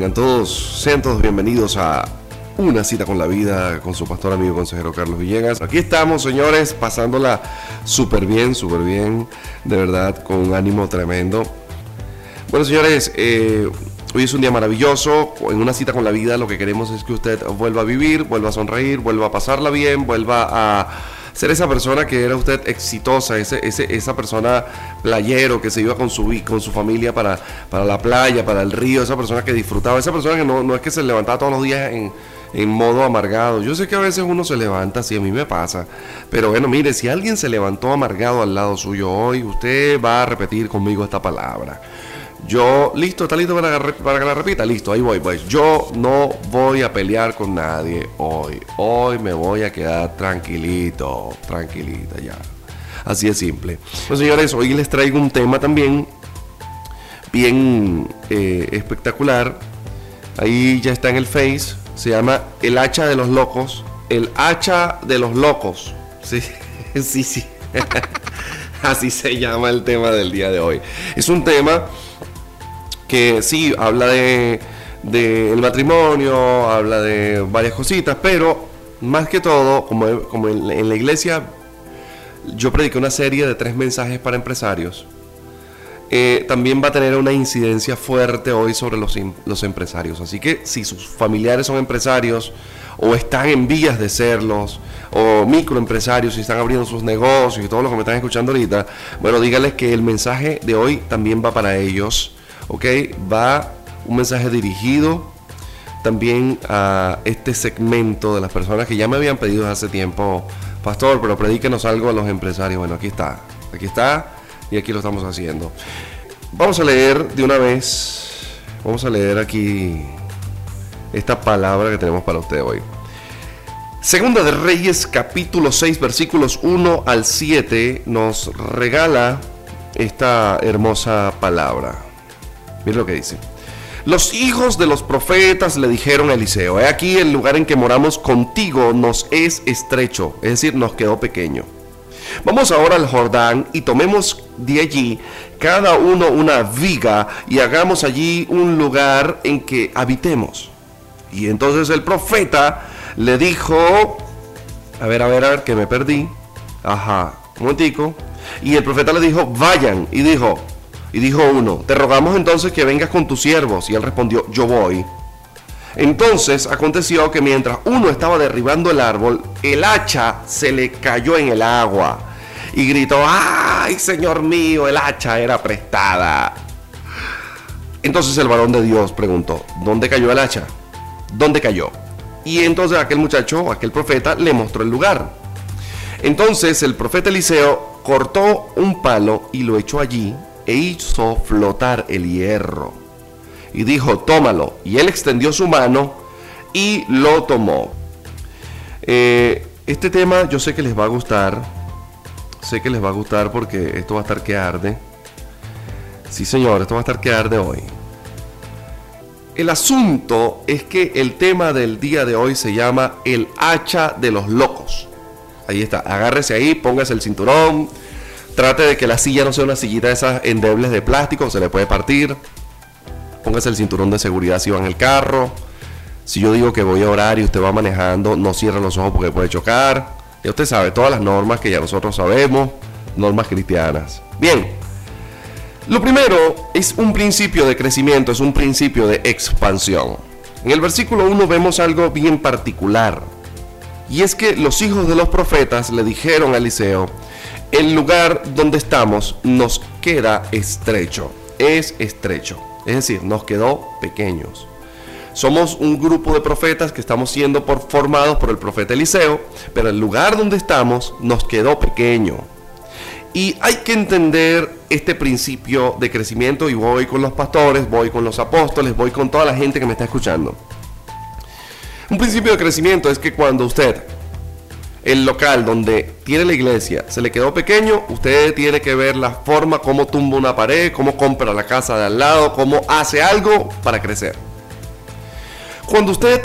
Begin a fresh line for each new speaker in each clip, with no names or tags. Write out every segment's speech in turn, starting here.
tengan todos, sean todos bienvenidos a una cita con la vida con su pastor amigo consejero Carlos Villegas. Aquí estamos, señores, pasándola súper bien, súper bien, de verdad, con un ánimo tremendo. Bueno, señores, eh, hoy es un día maravilloso. En una cita con la vida lo que queremos es que usted vuelva a vivir, vuelva a sonreír, vuelva a pasarla bien, vuelva a ser esa persona que era usted exitosa, ese, esa persona playero que se iba con su, con su familia para, para la playa, para el río, esa persona que disfrutaba, esa persona que no, no es que se levantaba todos los días en, en modo amargado. Yo sé que a veces uno se levanta, así a mí me pasa. Pero bueno, mire, si alguien se levantó amargado al lado suyo hoy, usted va a repetir conmigo esta palabra. Yo, listo, está listo para, que la repita, listo, ahí voy, pues. Yo no voy a pelear con nadie hoy. Hoy me voy a quedar tranquilito, tranquilita ya. Así de simple. Pues señores, hoy les traigo un tema también bien eh, espectacular. Ahí ya está en el Face. Se llama El hacha de los locos. El hacha de los locos. Sí, sí, sí. Así se llama el tema del día de hoy. Es un tema que sí habla de, el matrimonio, habla de varias cositas, pero más que todo, como, en, la iglesia, yo prediqué una serie de tres mensajes para empresarios. Eh, también va a tener una incidencia fuerte hoy sobre los, los empresarios. Así que si sus familiares son empresarios o están en vías de serlos, o microempresarios y están abriendo sus negocios y todos los que me están escuchando ahorita, bueno, díganles que el mensaje de hoy también va para ellos ¿ok? Va un mensaje dirigido también a este segmento de las personas que ya me habían pedido hace tiempo, pastor, pero predíquenos algo a los empresarios. Bueno, aquí está, aquí está y aquí lo estamos haciendo. Vamos a leer de una vez, vamos a leer aquí esta palabra que tenemos para usted hoy. Segunda de Reyes capítulo 6 versículos 1 al 7 nos regala esta hermosa palabra. Mira lo que dice. Los hijos de los profetas le dijeron a Eliseo, he aquí el lugar en que moramos contigo nos es estrecho, es decir, nos quedó pequeño. Vamos ahora al Jordán y tomemos de allí cada uno una viga y hagamos allí un lugar en que habitemos. Y entonces el profeta le dijo, a ver, a ver, a ver, que me perdí. Ajá, un momentico. Y el profeta le dijo, vayan. Y dijo, y dijo uno, te rogamos entonces que vengas con tus siervos. Y él respondió, yo voy. Entonces aconteció que mientras uno estaba derribando el árbol, el hacha se le cayó en el agua. Y gritó, ay, Señor mío, el hacha era prestada. Entonces el varón de Dios preguntó, ¿dónde cayó el hacha? ¿Dónde cayó? Y entonces aquel muchacho, aquel profeta, le mostró el lugar. Entonces el profeta Eliseo cortó un palo y lo echó allí e hizo flotar el hierro. Y dijo, tómalo. Y él extendió su mano y lo tomó. Eh, este tema yo sé que les va a gustar. Sé que les va a gustar porque esto va a estar que arde. Sí, señor, esto va a estar que arde hoy. El asunto es que el tema del día de hoy se llama el hacha de los locos. Ahí está, agárrese ahí, póngase el cinturón, Trate de que la silla no sea una sillita de esas endebles de plástico, se le puede partir. Póngase el cinturón de seguridad si va en el carro. Si yo digo que voy a orar y usted va manejando, no cierre los ojos porque puede chocar. Ya usted sabe todas las normas que ya nosotros sabemos, normas cristianas. Bien, lo primero es un principio de crecimiento, es un principio de expansión. En el versículo 1 vemos algo bien particular. Y es que los hijos de los profetas le dijeron a Eliseo, el lugar donde estamos nos queda estrecho, es estrecho, es decir, nos quedó pequeños. Somos un grupo de profetas que estamos siendo formados por el profeta Eliseo, pero el lugar donde estamos nos quedó pequeño. Y hay que entender este principio de crecimiento y voy con los pastores, voy con los apóstoles, voy con toda la gente que me está escuchando. Un principio de crecimiento es que cuando usted el local donde tiene la iglesia se le quedó pequeño, usted tiene que ver la forma, cómo tumba una pared, cómo compra la casa de al lado, cómo hace algo para crecer. Cuando usted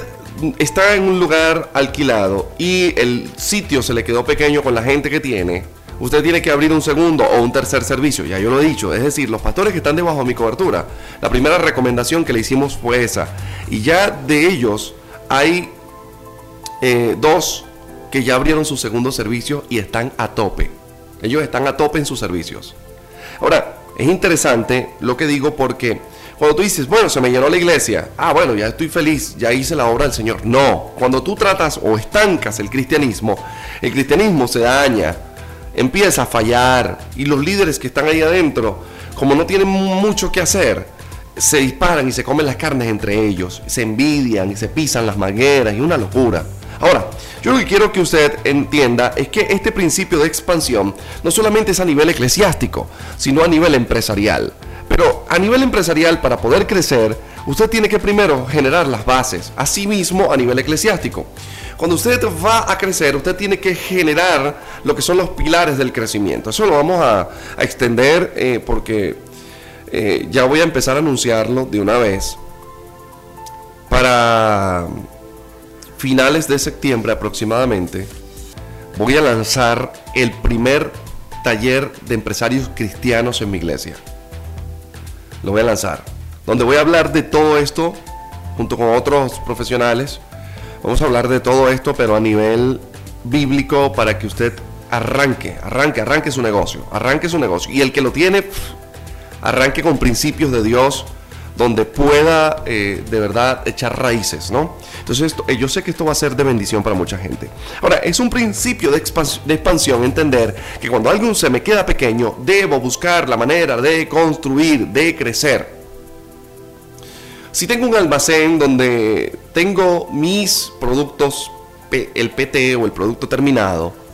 está en un lugar alquilado y el sitio se le quedó pequeño con la gente que tiene, usted tiene que abrir un segundo o un tercer servicio, ya yo lo he dicho, es decir, los pastores que están debajo de mi cobertura, la primera recomendación que le hicimos fue esa, y ya de ellos hay eh, dos que ya abrieron su segundo servicio y están a tope, ellos están a tope en sus servicios. Ahora, es interesante lo que digo porque cuando tú dices, bueno, se me llenó la iglesia, ah, bueno, ya estoy feliz, ya hice la obra del Señor. No, cuando tú tratas o estancas el cristianismo, el cristianismo se daña, empieza a fallar y los líderes que están ahí adentro, como no tienen mucho que hacer, se disparan y se comen las carnes entre ellos, se envidian y se pisan las mangueras y una locura. Ahora, yo lo que quiero que usted entienda es que este principio de expansión no solamente es a nivel eclesiástico, sino a nivel empresarial. Pero a nivel empresarial, para poder crecer, usted tiene que primero generar las bases, asimismo a nivel eclesiástico. Cuando usted va a crecer, usted tiene que generar lo que son los pilares del crecimiento. Eso lo vamos a, extender eh, porque eh, ya voy a empezar a anunciarlo de una vez. Para finales de septiembre aproximadamente, voy a lanzar el primer taller de empresarios cristianos en mi iglesia. Lo voy a lanzar. Donde voy a hablar de todo esto junto con otros profesionales Vamos a hablar de todo esto, pero a nivel bíblico para que usted arranque, arranque, arranque su negocio, arranque su negocio. Y el que lo tiene, arranque con principios de Dios donde pueda eh, de verdad echar raíces, ¿no? Entonces esto, eh, yo sé que esto va a ser de bendición para mucha gente. Ahora, es un principio de, de expansión entender que cuando algo se me queda pequeño, debo buscar la manera de construir, de crecer. Si tengo un almacén donde tengo mis productos, el PT o el producto terminado,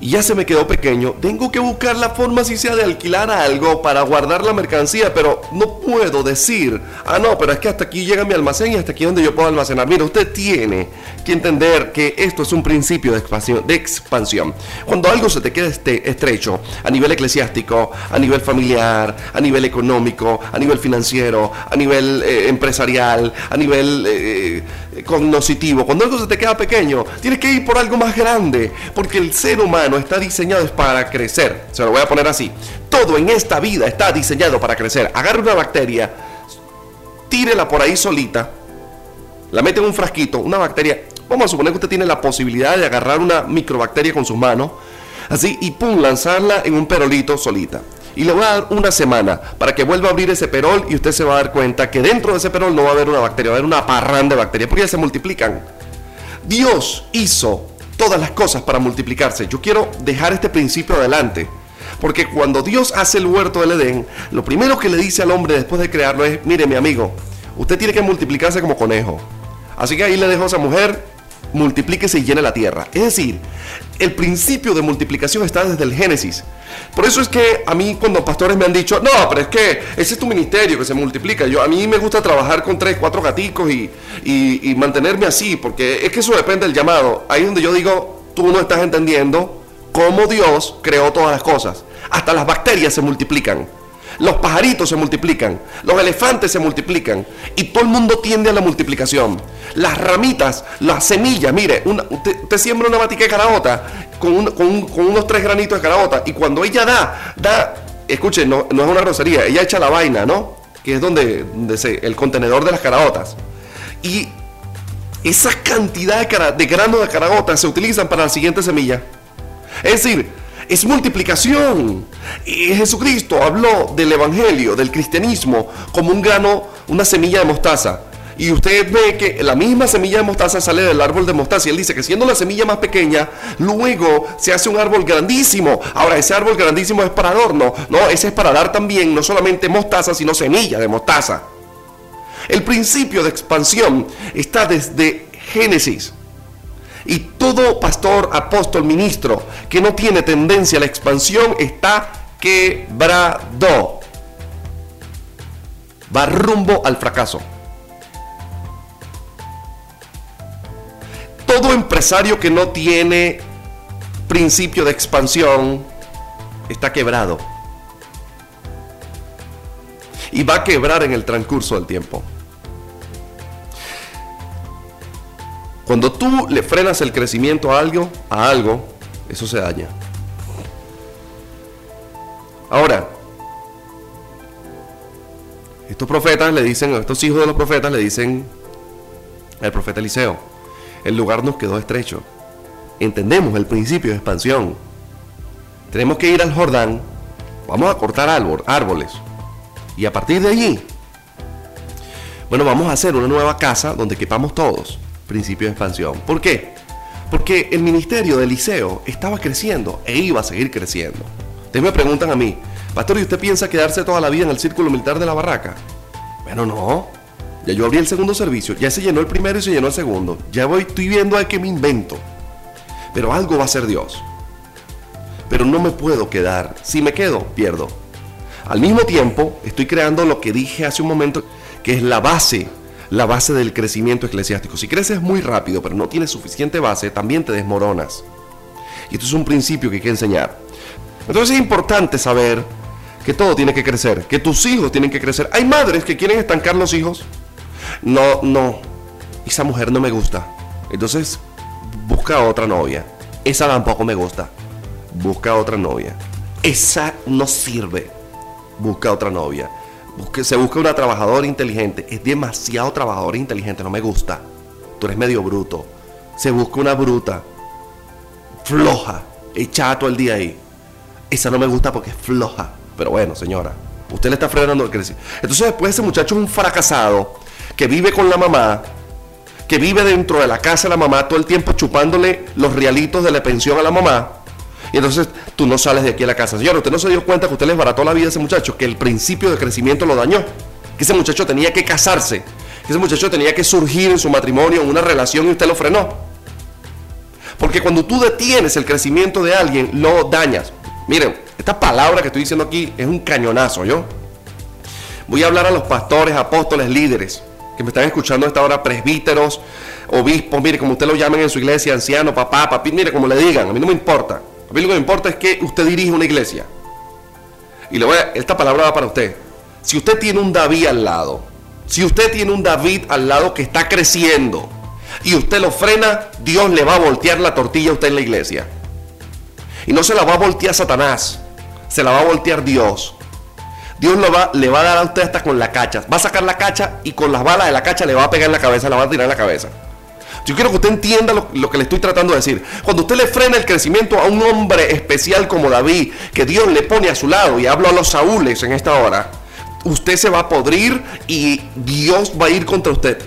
y ya se me quedó pequeño, tengo que buscar la forma si sea de alquilar algo para guardar la mercancía, pero no puedo decir, ah no, pero es que hasta aquí llega mi almacén y hasta aquí donde yo puedo almacenar. Mira, usted tiene que entender que esto es un principio de expansión. De expansión. Cuando algo se te queda este, estrecho a nivel eclesiástico, a nivel familiar, a nivel económico, a nivel financiero, a nivel eh, empresarial, a nivel eh, cognoscitivo, cuando algo se te queda pequeño, tienes que ir por algo más grande, porque el ser humano está diseñado para crecer. Se lo voy a poner así. Todo en esta vida está diseñado para crecer. Agarre una bacteria, tírela por ahí solita, la mete en un frasquito, una bacteria. Vamos a suponer que usted tiene la posibilidad de agarrar una microbacteria con sus manos, así, y pum, lanzarla en un perolito solita. Y le voy a dar una semana para que vuelva a abrir ese perol y usted se va a dar cuenta que dentro de ese perol no va a haber una bacteria, va a haber una parrán de bacterias, porque ya se multiplican. Dios hizo todas las cosas para multiplicarse. Yo quiero dejar este principio adelante. Porque cuando Dios hace el huerto del Edén, lo primero que le dice al hombre después de crearlo es, mire mi amigo, usted tiene que multiplicarse como conejo. Así que ahí le dejo a esa mujer multiplíquese y llene la tierra. Es decir, el principio de multiplicación está desde el Génesis. Por eso es que a mí cuando pastores me han dicho, no, pero es que ese es tu ministerio que se multiplica. Yo, a mí me gusta trabajar con tres, cuatro gaticos y, y mantenerme así, porque es que eso depende del llamado. Ahí es donde yo digo, tú no estás entendiendo cómo Dios creó todas las cosas. Hasta las bacterias se multiplican. Los pajaritos se multiplican, los elefantes se multiplican y todo el mundo tiende a la multiplicación. Las ramitas, las semillas, mire, usted, siembra una batica de carabota con, unos tres granitos de carabota y cuando ella da, da, escuchen, no, es una rosería, ella echa la vaina, ¿no? Que es donde, el contenedor de las caraotas. Y esa cantidad de, de granos de caraotas se utilizan para la siguiente semilla. Es decir, es multiplicación. Y Jesucristo habló del Evangelio, del cristianismo, como un grano, una semilla de mostaza. Y usted ve que la misma semilla de mostaza sale del árbol de mostaza. Y él dice que siendo la semilla más pequeña, luego se hace un árbol grandísimo. Ahora, ese árbol grandísimo es para adorno. No, ese es para dar también no solamente mostaza, sino semilla de mostaza. El principio de expansión está desde Génesis. Y todo pastor, apóstol, ministro que no tiene tendencia a la expansión está quebrado. Va rumbo al fracaso. Todo empresario que no tiene principio de expansión está quebrado. Y va a quebrar en el transcurso del tiempo. Cuando tú le frenas el crecimiento a algo, a algo, eso se daña. Ahora, estos profetas le dicen, estos hijos de los profetas le dicen al profeta Eliseo, el lugar nos quedó estrecho. Entendemos el principio de expansión. Tenemos que ir al Jordán, vamos a cortar árboles. Y a partir de allí, bueno, vamos a hacer una nueva casa donde quepamos todos. Principio de expansión. ¿Por qué? Porque el ministerio de Eliseo estaba creciendo e iba a seguir creciendo. Ustedes me preguntan a mí, Pastor, ¿y usted piensa quedarse toda la vida en el círculo militar de la barraca? Bueno, no. Ya yo abrí el segundo servicio, ya se llenó el primero y se llenó el segundo. Ya voy, estoy viendo a qué me invento. Pero algo va a ser Dios. Pero no me puedo quedar. Si me quedo, pierdo. Al mismo tiempo, estoy creando lo que dije hace un momento, que es la base, la base del crecimiento eclesiástico. Si creces muy rápido, pero no tienes suficiente base, también te desmoronas. Y esto es un principio que hay que enseñar. Entonces es importante saber que todo tiene que crecer, que tus hijos tienen que crecer. Hay madres que quieren estancar los hijos no, no, esa mujer no me gusta. Entonces, busca otra novia. Esa tampoco me gusta. Busca otra novia. Esa no sirve. Busca otra novia. Se busca una trabajadora inteligente. Es demasiado trabajadora inteligente. No me gusta. Tú eres medio bruto. Se busca una bruta. Floja. Echada todo el día ahí. Esa no me gusta porque es floja. Pero bueno, señora. Usted le está frenando el crecimiento. Entonces después ese muchacho es un fracasado que vive con la mamá, que vive dentro de la casa de la mamá todo el tiempo chupándole los realitos de la pensión a la mamá. Y entonces tú no sales de aquí a la casa. Señor, usted no se dio cuenta que usted le barató la vida a ese muchacho, que el principio de crecimiento lo dañó, que ese muchacho tenía que casarse, que ese muchacho tenía que surgir en su matrimonio, en una relación y usted lo frenó. Porque cuando tú detienes el crecimiento de alguien, lo dañas. Miren, esta palabra que estoy diciendo aquí es un cañonazo, ¿yo? Voy a hablar a los pastores, apóstoles, líderes que me están escuchando a esta hora, presbíteros, obispos, mire, como usted lo llamen en su iglesia, anciano, papá, papi, mire, como le digan, a mí no me importa. A mí lo que importa es que usted dirige una iglesia. Y le voy a, esta palabra va para usted. Si usted tiene un David al lado, si usted tiene un David al lado que está creciendo y usted lo frena, Dios le va a voltear la tortilla a usted en la iglesia. Y no se la va a voltear Satanás, se la va a voltear Dios. Dios lo va, le va a dar a usted hasta con la cacha. Va a sacar la cacha y con las balas de la cacha le va a pegar en la cabeza, la va a tirar en la cabeza. Yo quiero que usted entienda lo, que le estoy tratando de decir. Cuando usted le frena el crecimiento a un hombre especial como David, que Dios le pone a su lado, y hablo a los Saúles en esta hora, usted se va a podrir y Dios va a ir contra usted.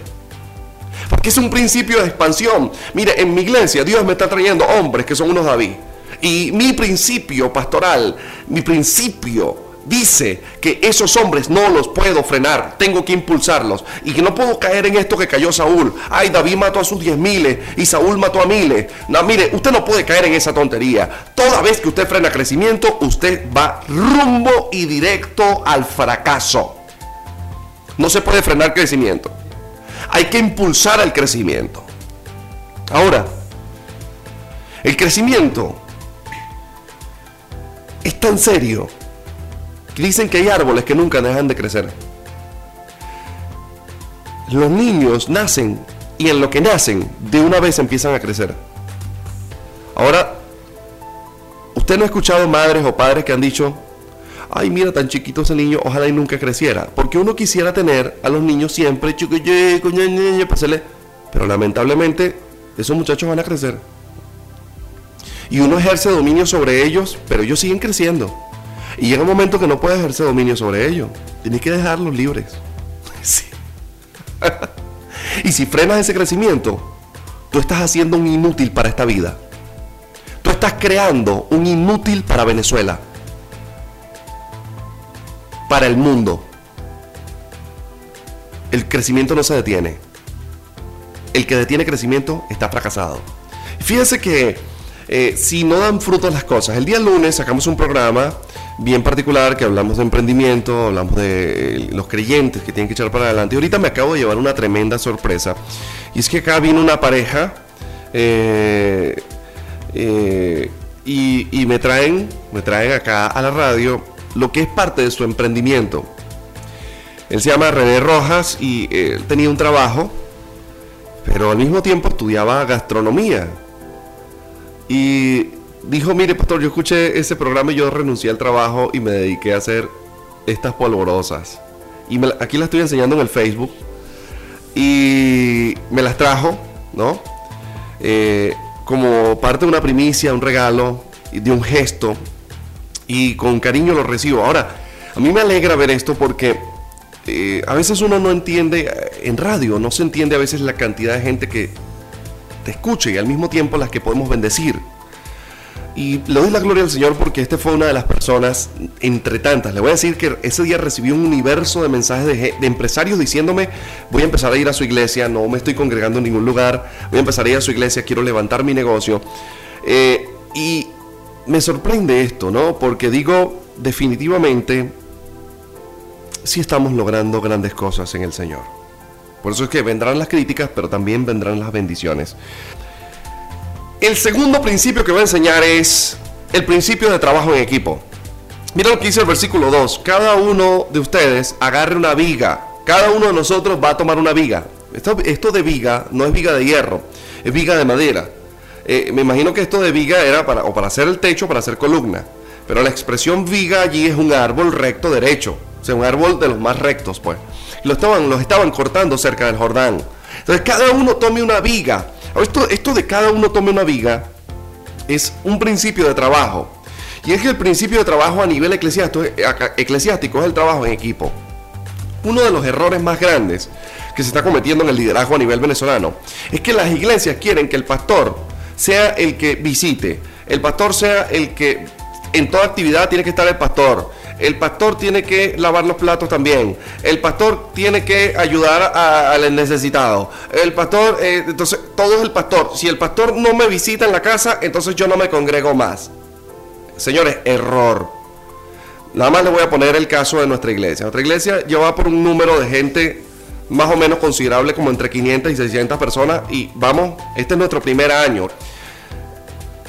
Porque es un principio de expansión. Mire, en mi iglesia Dios me está trayendo hombres que son unos David. Y mi principio pastoral, mi principio dice que esos hombres no los puedo frenar, tengo que impulsarlos y que no puedo caer en esto que cayó Saúl. Ay, David mató a sus diez miles y Saúl mató a miles. No, mire, usted no puede caer en esa tontería. Toda vez que usted frena crecimiento, usted va rumbo y directo al fracaso. No se puede frenar crecimiento. Hay que impulsar el crecimiento. Ahora, el crecimiento es tan serio Dicen que hay árboles que nunca dejan de crecer. Los niños nacen y en lo que nacen de una vez empiezan a crecer. Ahora, usted no ha escuchado madres o padres que han dicho, ay mira tan chiquito ese niño, ojalá y nunca creciera. Porque uno quisiera tener a los niños siempre, pero lamentablemente esos muchachos van a crecer. Y uno ejerce dominio sobre ellos, pero ellos siguen creciendo. Y llega un momento que no puedes ejercer dominio sobre ellos. Tienes que dejarlos libres. y si frenas ese crecimiento, tú estás haciendo un inútil para esta vida. Tú estás creando un inútil para Venezuela. Para el mundo. El crecimiento no se detiene. El que detiene crecimiento está fracasado. Fíjense que eh, si no dan frutos las cosas, el día lunes sacamos un programa bien particular que hablamos de emprendimiento, hablamos de los creyentes que tienen que echar para adelante. Y ahorita me acabo de llevar una tremenda sorpresa. Y es que acá vino una pareja eh, eh, y, me traen, me traen acá a la radio lo que es parte de su emprendimiento. Él se llama René Rojas y él tenía un trabajo, pero al mismo tiempo estudiaba gastronomía. Y dijo, mire pastor, yo escuché ese programa y yo renuncié al trabajo y me dediqué a hacer estas polvorosas. Y aquí las estoy enseñando en el Facebook. Y me las trajo, ¿no? Eh, como parte de una primicia, un regalo, de un gesto. Y con cariño lo recibo. Ahora, a mí me alegra ver esto porque eh, a veces uno no entiende, eh, en radio no se entiende a veces la cantidad de gente que te escucha y al mismo tiempo las que podemos bendecir. Y le doy la gloria al Señor porque este fue una de las personas, entre tantas. Le voy a decir que ese día recibí un universo de mensajes de, empresarios diciéndome, voy a empezar a ir a su iglesia, no me estoy congregando en ningún lugar, voy a empezar a ir a su iglesia, quiero levantar mi negocio. Eh, y me sorprende esto, ¿no? Porque digo, definitivamente, sí estamos logrando grandes cosas en el Señor. Por eso es que vendrán las críticas, pero también vendrán las bendiciones. El segundo principio que voy a enseñar es el principio de trabajo en equipo. Mira lo que dice el versículo 2. Cada uno de ustedes agarre una viga. Cada uno de nosotros va a tomar una viga. Esto, de viga no es viga de hierro, es viga de madera. Eh, me imagino que esto de viga era para, o para hacer el techo, para hacer columna. Pero la expresión viga allí es un árbol recto derecho. O sea, un árbol de los más rectos, pues. Lo estaban, los estaban cortando cerca del Jordán. Entonces cada uno tome una viga esto, esto de cada uno tome una viga es un principio de trabajo. Y es que el principio de trabajo a nivel eclesiástico, es el trabajo en equipo. Uno de los errores más grandes que se está cometiendo en el liderazgo a nivel venezolano es que las iglesias quieren que el pastor sea el que visite, el pastor sea el que en toda actividad tiene que estar el pastor, el pastor tiene que lavar los platos también, el pastor tiene que ayudar al necesitado, el pastor, eh, entonces todo es el pastor. Si el pastor no me visita en la casa, entonces yo no me congrego más. Señores, error. Nada más le voy a poner el caso de nuestra iglesia. Nuestra iglesia lleva por un número de gente más o menos considerable, como entre 500 y 600 personas. Y vamos, este es nuestro primer año.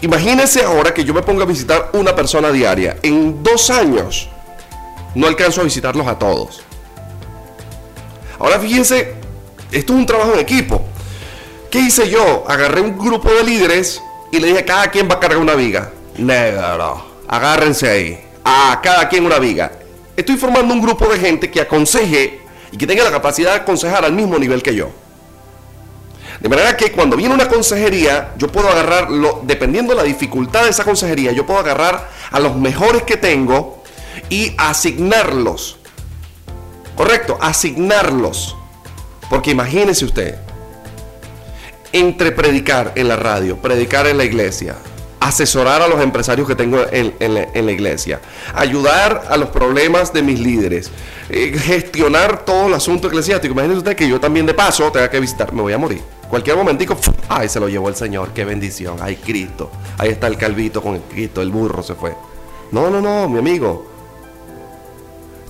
Imagínense ahora que yo me ponga a visitar una persona diaria. En dos años no alcanzo a visitarlos a todos. Ahora fíjense, esto es un trabajo en equipo. ¿Qué hice yo? Agarré un grupo de líderes y le dije, cada quien va a cargar una viga. Negro, agárrense ahí. A cada quien una viga. Estoy formando un grupo de gente que aconseje y que tenga la capacidad de aconsejar al mismo nivel que yo. De manera que cuando viene una consejería, yo puedo agarrarlo, dependiendo de la dificultad de esa consejería, yo puedo agarrar a los mejores que tengo y asignarlos. Correcto, asignarlos. Porque imagínese usted, entre predicar en la radio, predicar en la iglesia, asesorar a los empresarios que tengo en, la, iglesia, ayudar a los problemas de mis líderes, eh, gestionar todo el asunto eclesiástico. Imagínese usted que yo también de paso tenga que visitar, me voy a morir. Cualquier momentico, ay, se lo llevó el Señor, qué bendición, ay, Cristo, ahí está el calvito con el Cristo, el burro se fue. No, no, no, mi amigo,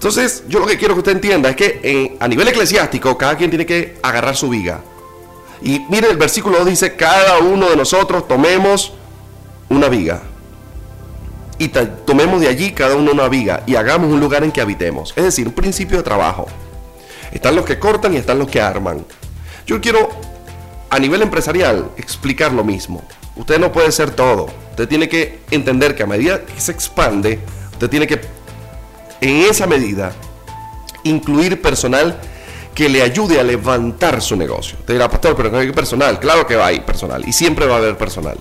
entonces, yo lo que quiero que usted entienda es que a nivel eclesiástico, cada quien tiene que agarrar su viga. Y mire, el versículo 2 dice, cada uno de nosotros tomemos una viga. Y tomemos de allí cada uno una viga y hagamos un lugar en que habitemos. Es decir, un principio de trabajo. Están los que cortan y están los que arman. Yo quiero, a nivel empresarial, explicar lo mismo. Usted no puede ser todo. Usted tiene que entender que a medida que se expande, usted tiene que en esa medida incluir personal que le ayude a levantar su negocio. Te dirá, pastor, pero no hay personal. Claro que va a haber personal y siempre va a haber personal.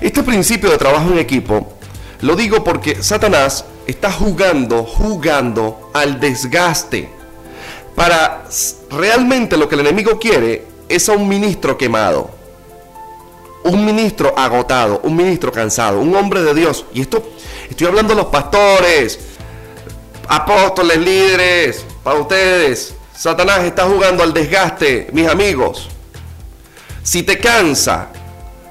Este principio de trabajo en equipo lo digo porque Satanás está jugando, jugando al desgaste. Para realmente lo que el enemigo quiere es a un ministro quemado, un ministro agotado, un ministro cansado, un hombre de Dios. Y esto Estoy hablando de los pastores, apóstoles, líderes, para ustedes. Satanás está jugando al desgaste, mis amigos. Si te cansa,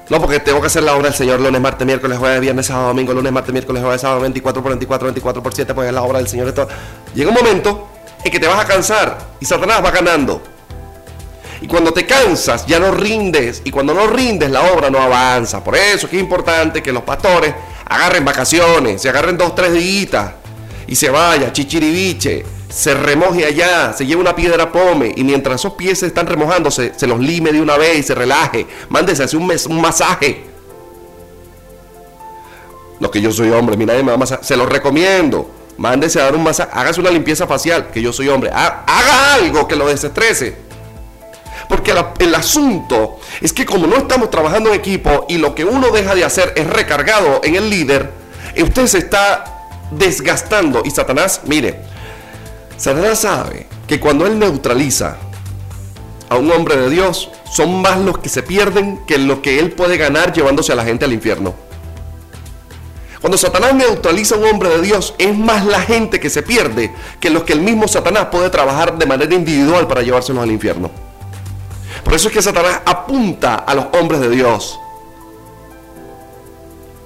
no porque tengo que hacer la obra del Señor lunes, martes, miércoles, jueves, viernes, sábado, domingo, lunes, martes, miércoles, jueves, sábado, 24 por 24, 24 por 7, pues es la obra del Señor. Llega un momento en que te vas a cansar y Satanás va ganando. Y cuando te cansas, ya no rindes. Y cuando no rindes, la obra no avanza. Por eso es que es importante que los pastores agarren vacaciones, se agarren dos, tres días y se vaya, chichiribiche, se remoje allá, se lleve una piedra pome y mientras esos pies se están remojándose, se los lime de una vez y se relaje, mándese hacer un, un masaje. Lo que yo soy hombre, mi nadie me va a. Se lo recomiendo. Mándese a dar un masaje, hágase una limpieza facial, que yo soy hombre. Haga algo que lo desestrese. Porque el asunto es que como no estamos trabajando en equipo y lo que uno deja de hacer es recargado en el líder, usted se está desgastando. Y Satanás, mire, Satanás sabe que cuando él neutraliza a un hombre de Dios, son más los que se pierden que lo que él puede ganar llevándose a la gente al infierno. Cuando Satanás neutraliza a un hombre de Dios, es más la gente que se pierde que los que el mismo Satanás puede trabajar de manera individual para llevárselos al infierno. Por eso es que Satanás apunta a los hombres de Dios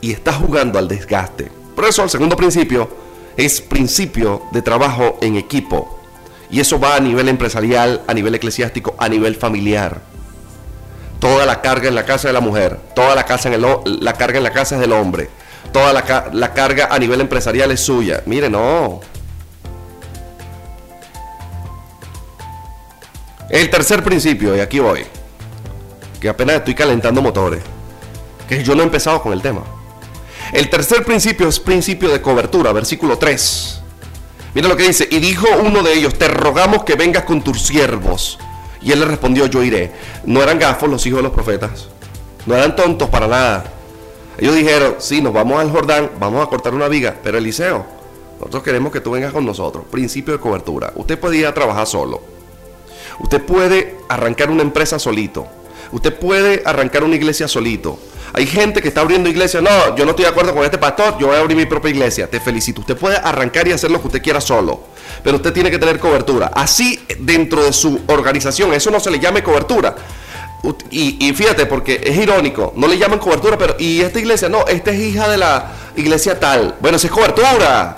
y está jugando al desgaste. Por eso el segundo principio es principio de trabajo en equipo. Y eso va a nivel empresarial, a nivel eclesiástico, a nivel familiar. Toda la carga en la casa de la mujer, toda la, casa en la carga en la casa es del hombre, toda la, la carga a nivel empresarial es suya. Mire, no. El tercer principio, y aquí voy, que apenas estoy calentando motores, que yo no he empezado con el tema. El tercer principio es principio de cobertura, versículo 3. Mira lo que dice, y dijo uno de ellos, te rogamos que vengas con tus siervos y él le respondió, yo iré. No eran gafos los hijos de los profetas. No eran tontos para nada. Ellos dijeron, sí, nos vamos al Jordán, vamos a cortar una viga, pero Eliseo, nosotros queremos que tú vengas con nosotros. Principio de cobertura. Usted puede ir a trabajar solo. Usted puede arrancar una empresa solito. Usted puede arrancar una iglesia solito. Hay gente que está abriendo iglesia. No, yo no estoy de acuerdo con este pastor. Yo voy a abrir mi propia iglesia. Te felicito. Usted puede arrancar y hacer lo que usted quiera solo. Pero usted tiene que tener cobertura. Así dentro de su organización. Eso no se le llame cobertura. Y, fíjate, porque es irónico, no le llaman cobertura, pero y esta iglesia, no, esta es hija de la iglesia tal. Bueno, si es cobertura.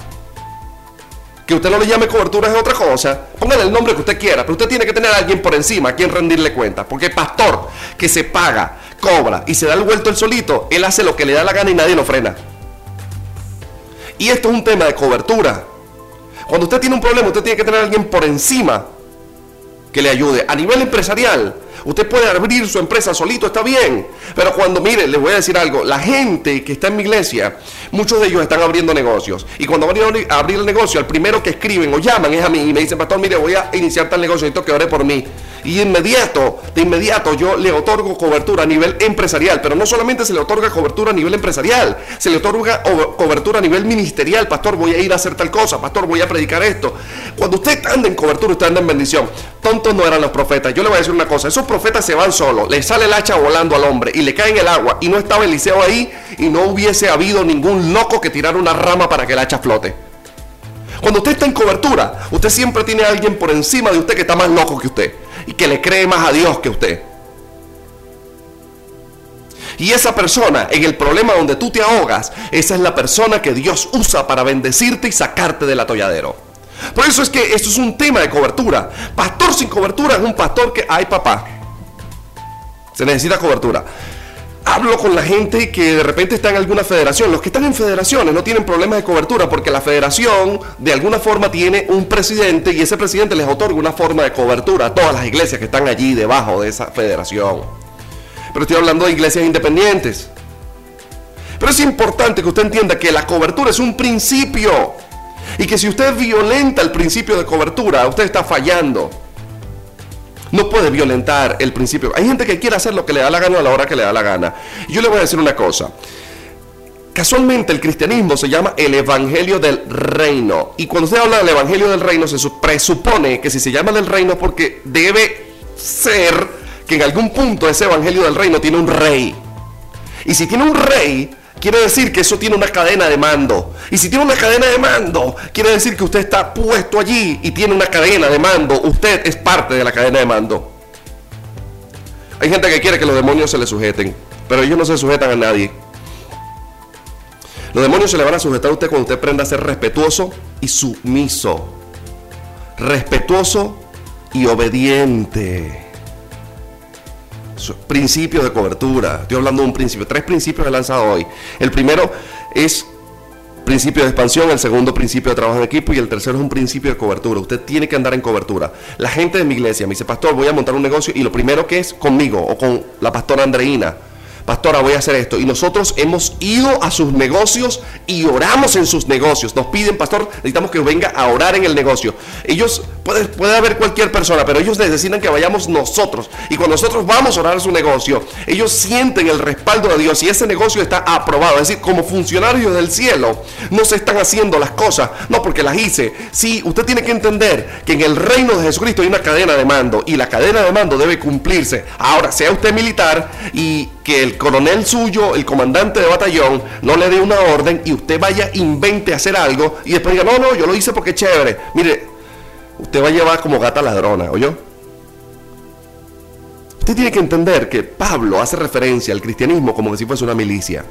Que usted no le llame cobertura es otra cosa. Póngale el nombre que usted quiera, pero usted tiene que tener a alguien por encima a quien rendirle cuenta. Porque el pastor que se paga cobra y se da el vuelto el solito, él hace lo que le da la gana y nadie lo frena. Y esto es un tema de cobertura. Cuando usted tiene un problema, usted tiene que tener a alguien por encima que le ayude. A nivel empresarial, usted puede abrir su empresa solito, está bien. Pero cuando, mire, les voy a decir algo, la gente que está en mi iglesia, muchos de ellos están abriendo negocios. Y cuando van a abrir el negocio, al primero que escriben o llaman es a mí y me dicen, pastor, mire, voy a iniciar tal negocio, necesito que ore por mí. Y inmediato, de inmediato yo le otorgo cobertura a nivel empresarial, pero no solamente se le otorga cobertura a nivel empresarial, se le otorga cobertura a nivel ministerial, pastor, voy a ir a hacer tal cosa, pastor, voy a predicar esto. Cuando usted anda en cobertura, usted anda en bendición. Tontos no eran los profetas. Yo le voy a decir una cosa, esos profetas se van solos, le sale el hacha volando al hombre y le cae en el agua y no estaba Eliseo ahí y no hubiese habido ningún loco que tirara una rama para que el hacha flote. Cuando usted está en cobertura, usted siempre tiene a alguien por encima de usted que está más loco que usted y que le cree más a Dios que usted. Y esa persona, en el problema donde tú te ahogas, esa es la persona que Dios usa para bendecirte y sacarte del atolladero. Por eso es que esto es un tema de cobertura. Pastor sin cobertura es un pastor que, ay papá, se necesita cobertura hablo con la gente que de repente está en alguna federación. Los que están en federaciones no tienen problemas de cobertura porque la federación de alguna forma tiene un presidente y ese presidente les otorga una forma de cobertura a todas las iglesias que están allí debajo de esa federación. Pero estoy hablando de iglesias independientes. Pero es importante que usted entienda que la cobertura es un principio y que si usted violenta el principio de cobertura, usted está fallando no puede violentar el principio. Hay gente que quiere hacer lo que le da la gana a la hora que le da la gana. Yo le voy a decir una cosa. Casualmente el cristianismo se llama el Evangelio del Reino. Y cuando usted habla del Evangelio del Reino, se presupone que si se llama del Reino porque debe ser que en algún punto ese Evangelio del Reino tiene un rey. Y si tiene un rey, quiere decir que eso tiene una cadena de mando. Y si tiene una cadena de mando, quiere decir que usted está puesto allí y tiene una cadena de mando. Usted es parte de la cadena de mando. Hay gente que quiere que los demonios se le sujeten, pero ellos no se sujetan a nadie. Los demonios se le van a sujetar a usted cuando usted aprenda a ser respetuoso y sumiso. Respetuoso y obediente principios de cobertura. Estoy hablando de un principio. Tres principios he lanzado hoy. El primero es principio de expansión, el segundo principio de trabajo en equipo y el tercero es un principio de cobertura. Usted tiene que andar en cobertura. La gente de mi iglesia me dice, pastor, voy a montar un negocio y lo primero que es conmigo o con la pastora Andreina. Pastora, voy a hacer esto. Y nosotros hemos ido a sus negocios y oramos en sus negocios. Nos piden, pastor, necesitamos que venga a orar en el negocio. Ellos, puede, puede haber cualquier persona, pero ellos necesitan que vayamos nosotros. Y cuando nosotros vamos a orar en su negocio, ellos sienten el respaldo de Dios y ese negocio está aprobado. Es decir, como funcionarios del cielo, no se están haciendo las cosas, no porque las hice. Sí, usted tiene que entender que en el reino de Jesucristo hay una cadena de mando y la cadena de mando debe cumplirse. Ahora, sea usted militar y que el coronel suyo, el comandante de batallón, no le dé una orden y usted vaya, invente hacer algo y después diga, no, no, yo lo hice porque es chévere. Mire, usted va a llevar como gata ladrona, ¿oyó? Usted tiene que entender que Pablo hace referencia al cristianismo como que si fuese una milicia.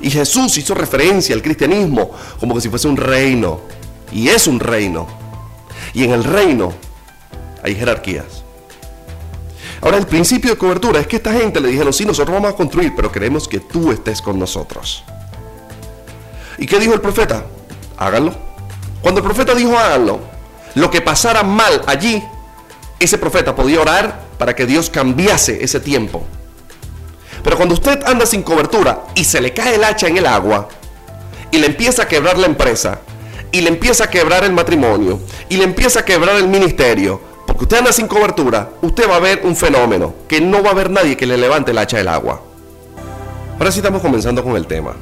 Y Jesús hizo referencia al cristianismo como que si fuese un reino. Y es un reino. Y en el reino hay jerarquías. Ahora, el principio de cobertura es que esta gente le dijeron, sí, nosotros vamos a construir, pero queremos que tú estés con nosotros. ¿Y qué dijo el profeta? Háganlo. Cuando el profeta dijo háganlo, lo que pasara mal allí, ese profeta podía orar para que Dios cambiase ese tiempo. Pero cuando usted anda sin cobertura y se le cae el hacha en el agua y le empieza a quebrar la empresa y le empieza a quebrar el matrimonio y le empieza a quebrar el ministerio, porque usted anda sin cobertura, usted va a ver un fenómeno que no va a haber nadie que le levante el hacha del agua. Ahora sí estamos comenzando con el tema.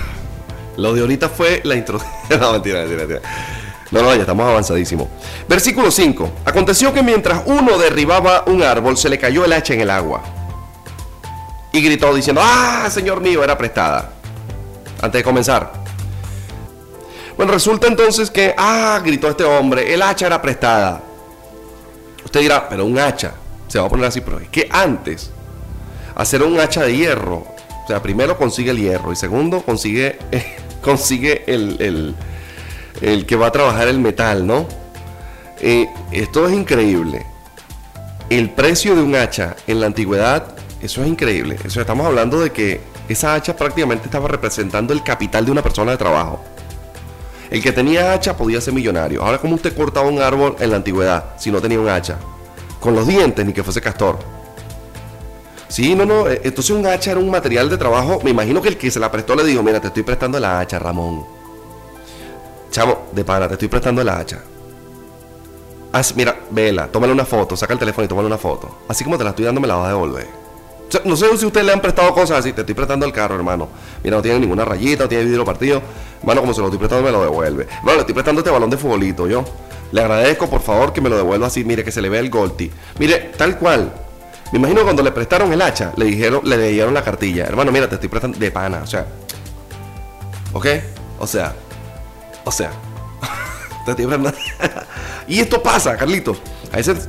Lo de ahorita fue la introducción. no, mentira, mentira, mentira. No, no, ya estamos avanzadísimos. Versículo 5. Aconteció que mientras uno derribaba un árbol, se le cayó el hacha en el agua. Y gritó diciendo, ah, señor mío, era prestada. Antes de comenzar. Bueno, resulta entonces que, ah, gritó este hombre, el hacha era prestada. Usted dirá, pero un hacha, se va a poner así, pero es que antes, hacer un hacha de hierro, o sea, primero consigue el hierro y segundo consigue, consigue el, el, que va a trabajar el metal, ¿no? Eh, esto es increíble. El precio de un hacha en la antigüedad, eso es increíble. Eso estamos hablando de que esa hacha prácticamente estaba representando el capital de una persona de trabajo. El que tenía hacha podía ser millonario. Ahora, ¿cómo usted cortaba un árbol en la antigüedad si no tenía un hacha? Con los dientes, ni que fuese castor. Sí, no, no. eh, Entonces un hacha era un material de trabajo. Me imagino que el que se la prestó le dijo, mira, te estoy prestando la hacha, Ramón. Chamo, de pana, te estoy prestando la hacha. Mira, vela, tómale una foto, saca el teléfono y tómale una foto. Así como te la estoy dando, me la vas a devolver. No sé si ustedes le han prestado cosas así. Te estoy prestando el carro, hermano. Mira, no tiene ninguna rayita, no tiene vidrio partido. Hermano, como se lo estoy prestando, me lo devuelve. Bueno, le estoy prestando este balón de futbolito, yo. Le agradezco, por favor, que me lo devuelva así. Mire, que se le ve el golti. Mire, tal cual. Me imagino cuando le prestaron el hacha, le dijeron, le dieron la cartilla. Hermano, mira, te estoy prestando de pana. O sea. ¿Ok? O sea. O sea. te estoy prestando. y esto pasa, Carlitos. A veces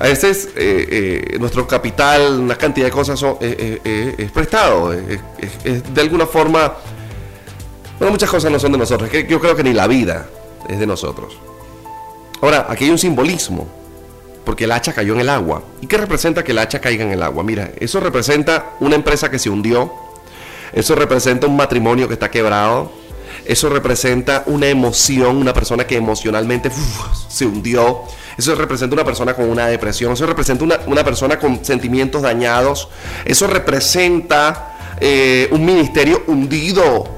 a veces eh, eh, nuestro capital, una cantidad de cosas son, eh, es prestado, es, de alguna forma, bueno, muchas cosas no son de nosotros, yo creo que ni la vida es de nosotros. Ahora, aquí hay un simbolismo, porque el hacha cayó en el agua. ¿Y qué representa que el hacha caiga en el agua? Mira, eso representa una empresa que se hundió, eso representa un matrimonio que está quebrado, eso representa una emoción, una persona que emocionalmente se hundió. Eso representa una persona con una depresión. Eso representa una, una persona con sentimientos dañados. Eso representa eh, un ministerio hundido.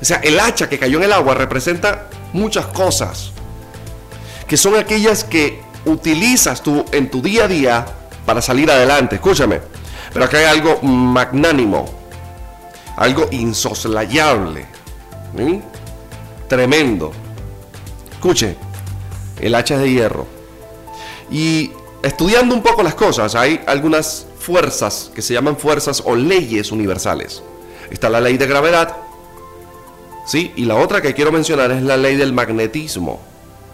O sea, el hacha que cayó en el agua representa muchas cosas. Que son aquellas que utilizas tú en tu día a día para salir adelante. Escúchame. Pero acá hay algo magnánimo. Algo insoslayable. ¿Mm? Tremendo. Escuche, el hacha de hierro. Y estudiando un poco las cosas, hay algunas fuerzas que se llaman fuerzas o leyes universales. Está la ley de gravedad, ¿sí? Y la otra que quiero mencionar es la ley del magnetismo.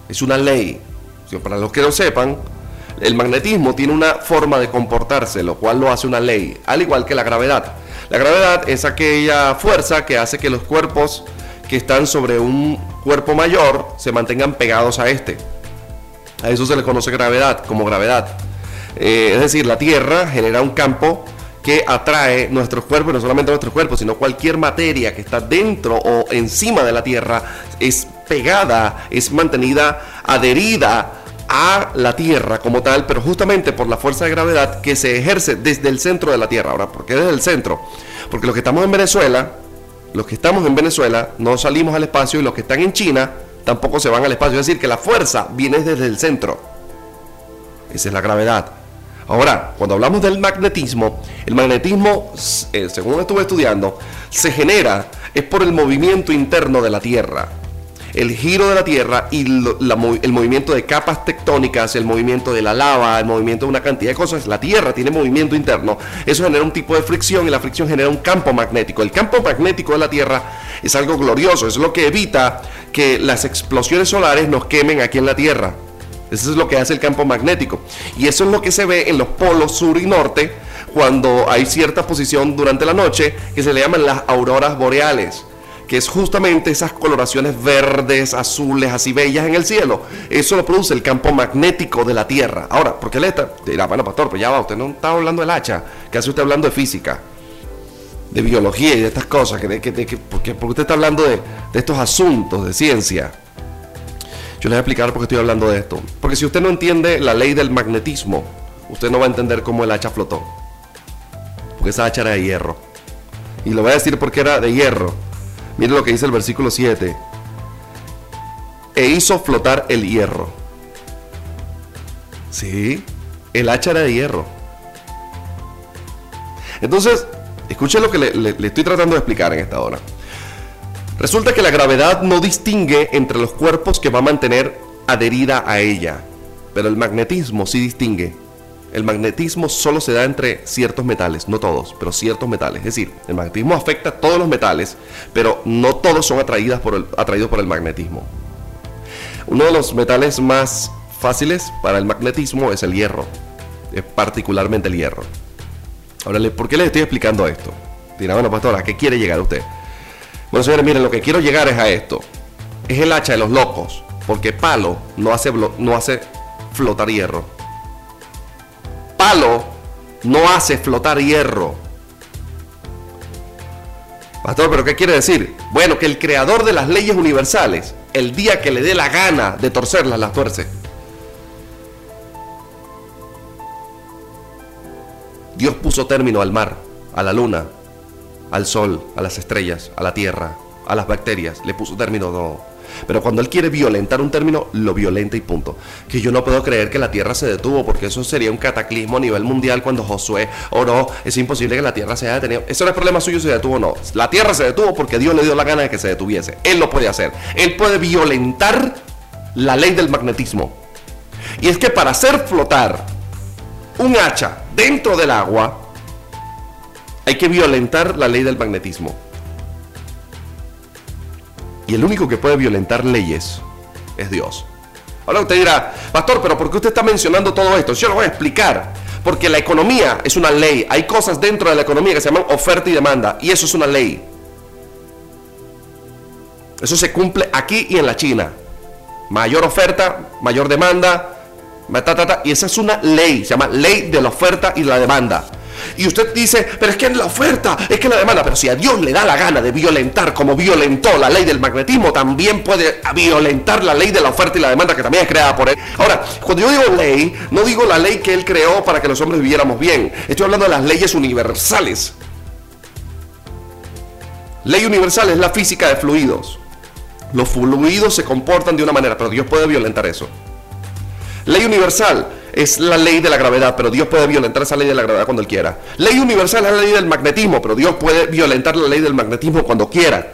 Es una ley. Para los que no sepan, el magnetismo tiene una forma de comportarse, lo cual lo hace una ley, al igual que la gravedad. La gravedad es aquella fuerza que hace que los cuerpos que están sobre un cuerpo mayor se mantengan pegados a este. A eso se le conoce gravedad, como gravedad. Eh, es decir, la Tierra genera un campo que atrae nuestros cuerpos, no solamente nuestros cuerpos, sino cualquier materia que está dentro o encima de la Tierra es pegada, es mantenida adherida a la Tierra como tal, pero justamente por la fuerza de gravedad que se ejerce desde el centro de la Tierra. Ahora, ¿por qué desde el centro? Porque los que estamos en Venezuela, los que estamos en Venezuela, no salimos al espacio y los que están en China tampoco se van al espacio. Es decir, que la fuerza viene desde el centro. Esa es la gravedad. Ahora, cuando hablamos del magnetismo, el magnetismo, eh, según estuve estudiando, se genera es por el movimiento interno de la Tierra el giro de la Tierra y el movimiento de capas tectónicas, el movimiento de la lava, el movimiento de una cantidad de cosas. La Tierra tiene movimiento interno. Eso genera un tipo de fricción y la fricción genera un campo magnético. El campo magnético de la Tierra es algo glorioso, es lo que evita que las explosiones solares nos quemen aquí en la Tierra. Eso es lo que hace el campo magnético. Y eso es lo que se ve en los polos sur y norte cuando hay cierta posición durante la noche que se le llaman las auroras boreales que es justamente esas coloraciones verdes, azules, así bellas en el cielo. Eso lo produce el campo magnético de la Tierra. Ahora, ¿por qué le está? Dirá, bueno, pastor, pues ya va, usted no está hablando del hacha, que hace usted hablando de física, de biología y de estas cosas, que, porque, usted está hablando de, de estos asuntos de ciencia. Yo les voy a explicar por qué estoy hablando de esto. Porque si usted no entiende la ley del magnetismo, usted no va a entender cómo el hacha flotó. Porque esa hacha era de hierro. Y lo voy a decir porque era de hierro Mire lo que dice el versículo 7. E hizo flotar el hierro. Sí, el hacha era de hierro. Entonces, escuche lo que le, estoy tratando de explicar en esta hora. Resulta que la gravedad no distingue entre los cuerpos que va a mantener adherida a ella, pero el magnetismo sí distingue el magnetismo solo se da entre ciertos metales, no todos, pero ciertos metales. Es decir, el magnetismo afecta a todos los metales, pero no todos son atraídos por el, atraídos por el magnetismo. Uno de los metales más fáciles para el magnetismo es el hierro, particularmente el hierro. Ahora, ¿por qué les estoy explicando esto? Dirá, bueno, pastor, ¿a qué quiere llegar usted? Bueno, señores, miren, lo que quiero llegar es a esto. Es el hacha de los locos, porque palo no hace, no hace flotar hierro no hace flotar hierro. Pastor, ¿pero qué quiere decir? Bueno, que el creador de las leyes universales, el día que le dé la gana de torcerlas, las tuerce. Dios puso término al mar, a la luna, al sol, a las estrellas, a la tierra, a las bacterias. Le puso término no. Pero cuando él quiere violentar un término, lo violenta y punto. Que yo no puedo creer que la tierra se detuvo, porque eso sería un cataclismo a nivel mundial cuando Josué oró. Es imposible que la tierra se haya detenido. Eso no es problema suyo si se detuvo o no. La tierra se detuvo porque Dios le dio la gana de que se detuviese. Él lo puede hacer. Él puede violentar la ley del magnetismo. Y es que para hacer flotar un hacha dentro del agua, hay que violentar la ley del magnetismo. Y el único que puede violentar leyes es Dios. Ahora usted dirá, pastor, pero ¿por qué usted está mencionando todo esto? Yo lo voy a explicar. Porque la economía es una ley. Hay cosas dentro de la economía que se llaman oferta y demanda. Y eso es una ley. Eso se cumple aquí y en la China. Mayor oferta, mayor demanda. y esa es una ley. Se llama ley de la oferta y la demanda. Y usted dice, pero es que en la oferta, es que la demanda, pero si a Dios le da la gana de violentar como violentó la ley del magnetismo, también puede violentar la ley de la oferta y la demanda que también es creada por él. Ahora, cuando yo digo ley, no digo la ley que él creó para que los hombres viviéramos bien. Estoy hablando de las leyes universales. Ley universal es la física de fluidos. Los fluidos se comportan de una manera, pero Dios puede violentar eso. Ley universal es la ley de la gravedad, pero Dios puede violentar esa ley de la gravedad cuando Él quiera. Ley universal es la ley del magnetismo, pero Dios puede violentar la ley del magnetismo cuando quiera.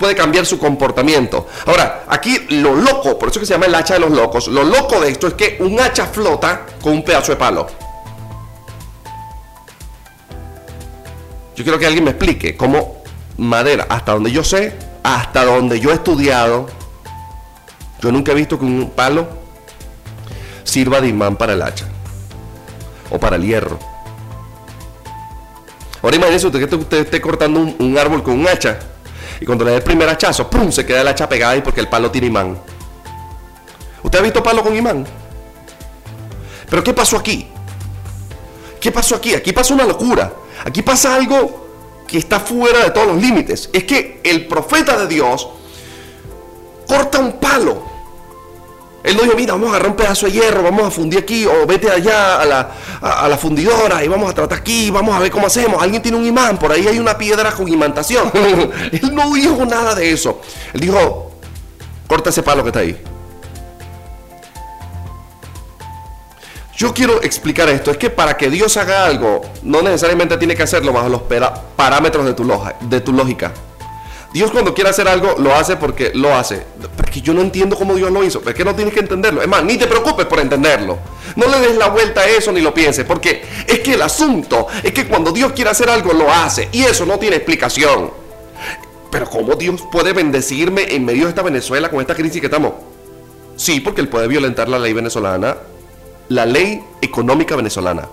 Puede cambiar su comportamiento. Ahora, aquí lo loco, por eso que se llama el hacha de los locos, lo loco de esto es que un hacha flota con un pedazo de palo. Yo quiero que alguien me explique cómo madera, hasta donde yo sé, hasta donde yo he estudiado, yo nunca he visto que un palo sirva de imán para el hacha o para el hierro. Ahora imagínese usted que usted esté cortando un, árbol con un hacha y cuando le dé el primer hachazo, ¡pum! se queda el hacha pegada ahí porque el palo tiene imán. ¿Usted ha visto palo con imán? Pero ¿qué pasó aquí? ¿Qué pasó aquí? Aquí pasa una locura. Aquí pasa algo que está fuera de todos los límites. Es que el profeta de Dios corta un palo Él no dijo, mira, vamos a agarrar un pedazo de hierro, vamos a fundir aquí, o vete allá a la, fundidora y vamos a tratar aquí, vamos a ver cómo hacemos. Alguien tiene un imán, por ahí hay una piedra con imantación. Él no dijo nada de eso. Él dijo, corta ese palo que está ahí. Yo quiero explicar esto, es que para que Dios haga algo, no necesariamente tiene que hacerlo bajo los parámetros de tu lógica. Dios cuando quiere hacer algo, lo hace porque lo hace. Porque yo no entiendo cómo Dios lo hizo. Es que no tienes que entenderlo. Es más, ni te preocupes por entenderlo. No le des la vuelta a eso ni lo pienses. Porque es que el asunto es que cuando Dios quiere hacer algo, lo hace. Y eso no tiene explicación. Pero ¿cómo Dios puede bendecirme en medio de esta Venezuela con esta crisis que estamos? Sí, porque Él puede violentar la ley venezolana la ley económica venezolana.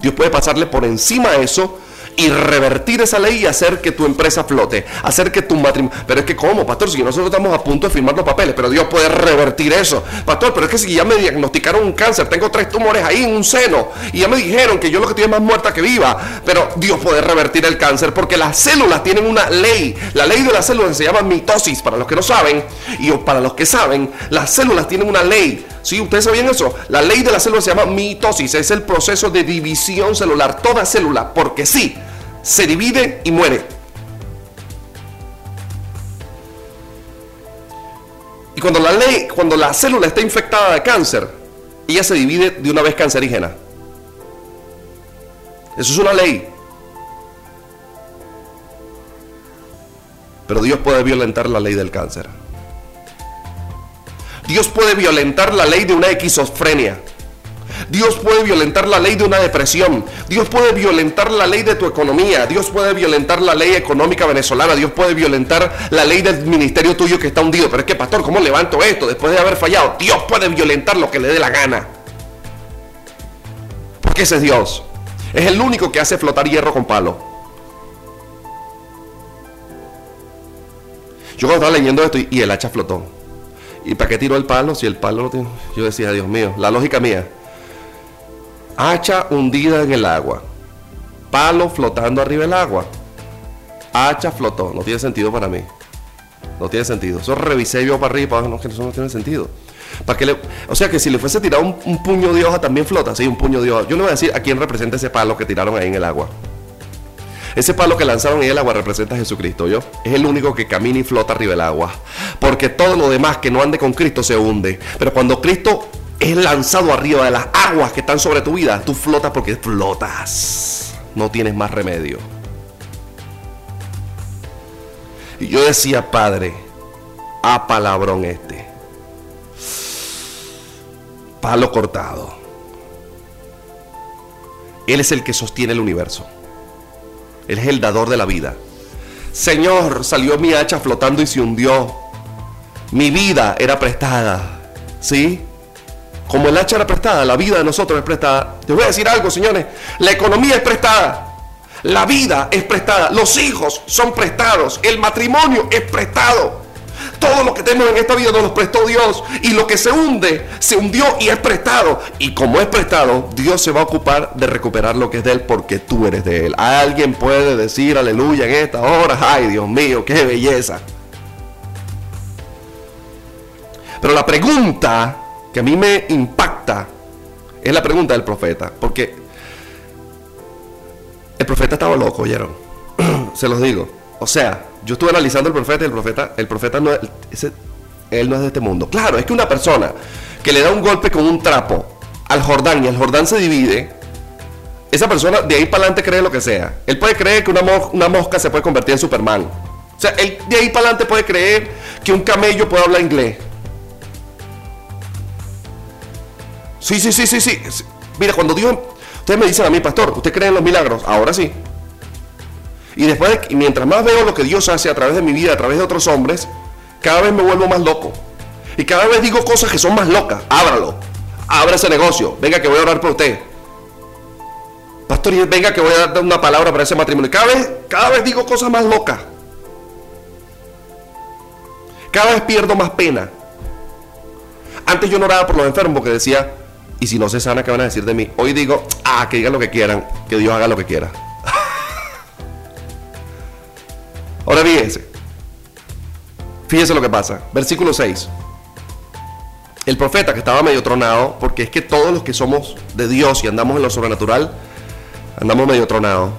Dios puede pasarle por encima a eso y revertir esa ley y hacer que tu empresa flote, hacer que tu matrimonio... Pero es que ¿cómo, pastor? Si nosotros estamos a punto de firmar los papeles, pero Dios puede revertir eso. Pastor, pero es que si ya me diagnosticaron un cáncer, tengo tres tumores ahí en un seno y ya me dijeron que yo lo que estoy es más muerta que viva, pero Dios puede revertir el cáncer porque las células tienen una ley. La ley de las células se llama mitosis, para los que no saben, y para los que saben, las células tienen una ley. ¿Sí? ¿Ustedes sabían eso? La ley de las células se llama mitosis, es el proceso de división celular, toda célula, porque sí, se divide y muere. Y cuando la ley, cuando la célula está infectada de cáncer, ella se divide de una vez cancerígena. Eso es una ley. Pero Dios puede violentar la ley del cáncer. Dios puede violentar la ley de una esquizofrenia. Dios puede violentar la ley de una depresión. Dios puede violentar la ley de tu economía. Dios puede violentar la ley económica venezolana. Dios puede violentar la ley del ministerio tuyo que está hundido. Pero es que, pastor, ¿cómo levanto esto después de haber fallado? Dios puede violentar lo que le dé la gana. Porque ese es Dios. Es el único que hace flotar hierro con palo. Yo cuando estaba leyendo esto y el hacha flotó. ¿Y para qué tiró el palo si el palo no tiene? Yo decía, Dios mío, la lógica mía. Hacha hundida en el agua. Palo flotando arriba del agua. Hacha flotó. No tiene sentido para mí. No tiene sentido. Eso revisé yo para arriba no, eso no tiene sentido. ¿Para que o sea que si le fuese tirado un, puño de hoja también flota. Sí, un puño de hoja. Yo no voy a decir a quién representa ese palo que tiraron ahí en el agua. Ese palo que lanzaron en el agua representa a Jesucristo, ¿yo? Es el único que camina y flota arriba del agua. Porque todo lo demás que no ande con Cristo se hunde. Pero cuando Cristo es lanzado arriba de las aguas que están sobre tu vida, tú flotas porque flotas. No tienes más remedio. Y yo decía, Padre, a palabrón este. Palo cortado. Él es el que sostiene el universo. Él es el dador de la vida. Señor, salió mi hacha flotando y se hundió. Mi vida era prestada. ¿Sí? Como el hacha era prestada, la vida de nosotros es prestada. Te voy a decir algo, señores. La economía es prestada. La vida es prestada. Los hijos son prestados. El matrimonio es prestado. Todo lo que tenemos en esta vida nos lo prestó Dios. Y lo que se hunde, se hundió y es prestado. Y como es prestado, Dios se va a ocupar de recuperar lo que es de Él porque tú eres de Él. Alguien puede decir aleluya en esta hora. Ay, Dios mío, qué belleza. Pero la pregunta que a mí me impacta es la pregunta del profeta. Porque el profeta estaba loco, ¿oyeron? Se los digo. O sea, yo estuve analizando el profeta y el profeta, el profeta no es, él no es de este mundo. Claro, es que una persona que le da un golpe con un trapo al Jordán y el Jordán se divide, esa persona de ahí para adelante cree lo que sea. Él puede creer que una, una mosca se puede convertir en Superman. O sea, él de ahí para adelante puede creer que un camello puede hablar inglés. Sí, sí, sí, sí, sí. Mira, cuando Dios... Ustedes me dicen a mí, pastor, ¿usted cree en los milagros? Ahora sí. Y después, mientras más veo lo que Dios hace a través de mi vida, a través de otros hombres, cada vez me vuelvo más loco. Y cada vez digo cosas que son más locas. Ábralo. Abra ese negocio. Venga que voy a orar por usted. Pastor, venga que voy a dar una palabra para ese matrimonio. Cada vez, cada vez digo cosas más locas. Cada vez pierdo más pena. Antes yo no oraba por los enfermos porque decía, y si no se sana, ¿qué van a decir de mí? Hoy digo, ah, que digan lo que quieran, que Dios haga lo que quiera. Ahora fíjense. Fíjense lo que pasa. Versículo 6. el profeta que estaba medio tronado, porque es que todos los que somos de Dios y andamos en lo sobrenatural, andamos medio tronados.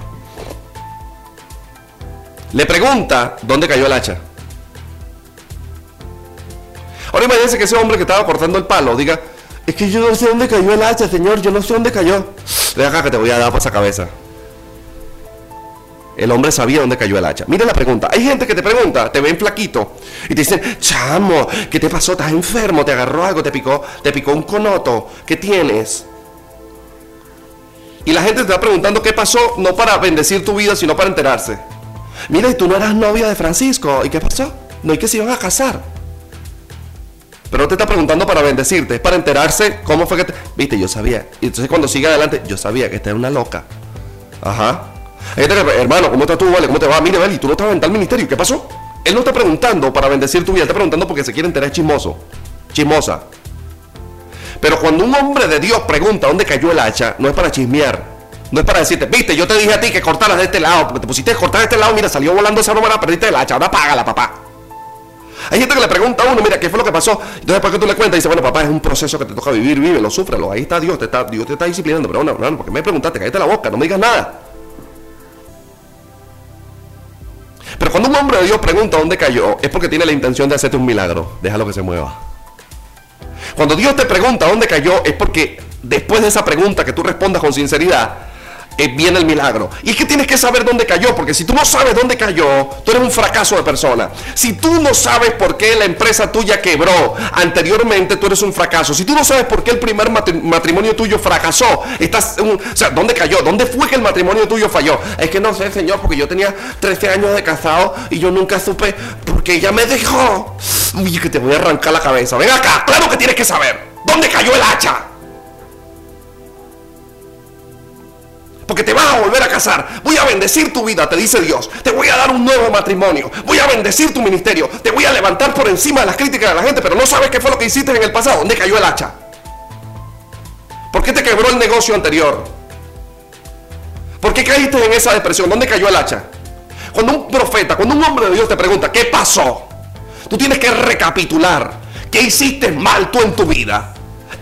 Le pregunta dónde cayó el hacha. Ahora imagínense que ese hombre que estaba cortando el palo diga, es que yo no sé dónde cayó el hacha, señor, yo no sé dónde cayó. Deja acá que te voy a dar por esa cabeza. El hombre sabía dónde cayó el hacha. Mira la pregunta. Hay gente que te pregunta, te ven flaquito y te dicen, chamo, ¿qué te pasó? ¿Estás enfermo? ¿Te agarró algo? ¿Te picó? ¿Te picó un conoto? ¿Qué tienes? Y la gente te está preguntando qué pasó, no para bendecir tu vida, sino para enterarse. Mira, y tú no eras novia de Francisco. ¿Y qué pasó? No hay que se iban a casar. Pero no te está preguntando para bendecirte, es para enterarse cómo fue que te... Viste, yo sabía. Y entonces cuando sigue adelante, yo sabía que esta era una loca. Ajá. Hermano, ¿cómo estás tú? Vale, ¿cómo te va? Mire, vale, tú no te vas a aventar al ministerio. ¿Qué pasó? Él no está preguntando para bendecir tu vida, está preguntando porque se quiere enterar chismoso. Chismosa. Pero cuando un hombre de Dios pregunta dónde cayó el hacha, no es para chismear. No es para decirte, viste, yo te dije a ti que cortaras de este lado, porque te pusiste a cortar de este lado, mira, salió volando esa número, perdiste el hacha, ahora págala, papá. Hay gente que le pregunta a uno, mira, ¿qué fue lo que pasó? Entonces, ¿por qué tú le cuentas? Y dice, bueno, papá, es un proceso que te toca vivir, vive, lo súfrelo. Ahí está Dios, te está, Dios te está disciplinando. Pero no, no, porque me preguntaste, cállate la boca, no me digas nada. Pero cuando un hombre de Dios pregunta dónde cayó, es porque tiene la intención de hacerte un milagro. Déjalo que se mueva. Cuando Dios te pregunta dónde cayó, es porque después de esa pregunta que tú respondas con sinceridad, eh, viene el milagro. Y es que tienes que saber dónde cayó, porque si tú no sabes dónde cayó, tú eres un fracaso de persona. Si tú no sabes por qué la empresa tuya quebró anteriormente, tú eres un fracaso. Si tú no sabes por qué el primer matrimonio tuyo fracasó, estás, o sea, ¿dónde cayó? ¿Dónde fue que el matrimonio tuyo falló? Es que no sé, señor, porque yo tenía 13 años de casado y yo nunca supe porque ella me dejó. Uy, que te voy a arrancar la cabeza. Ven acá, claro que tienes que saber. ¿Dónde cayó el hacha? Porque te vas a volver a casar. Voy a bendecir tu vida, te dice Dios. Te voy a dar un nuevo matrimonio. Voy a bendecir tu ministerio. Te voy a levantar por encima de las críticas de la gente, pero no sabes qué fue lo que hiciste en el pasado. ¿Dónde cayó el hacha? ¿Por qué te quebró el negocio anterior? ¿Por qué caíste en esa depresión? ¿Dónde cayó el hacha? Cuando un profeta, cuando un hombre de Dios te pregunta, ¿qué pasó? Tú tienes que recapitular qué hiciste mal tú en tu vida.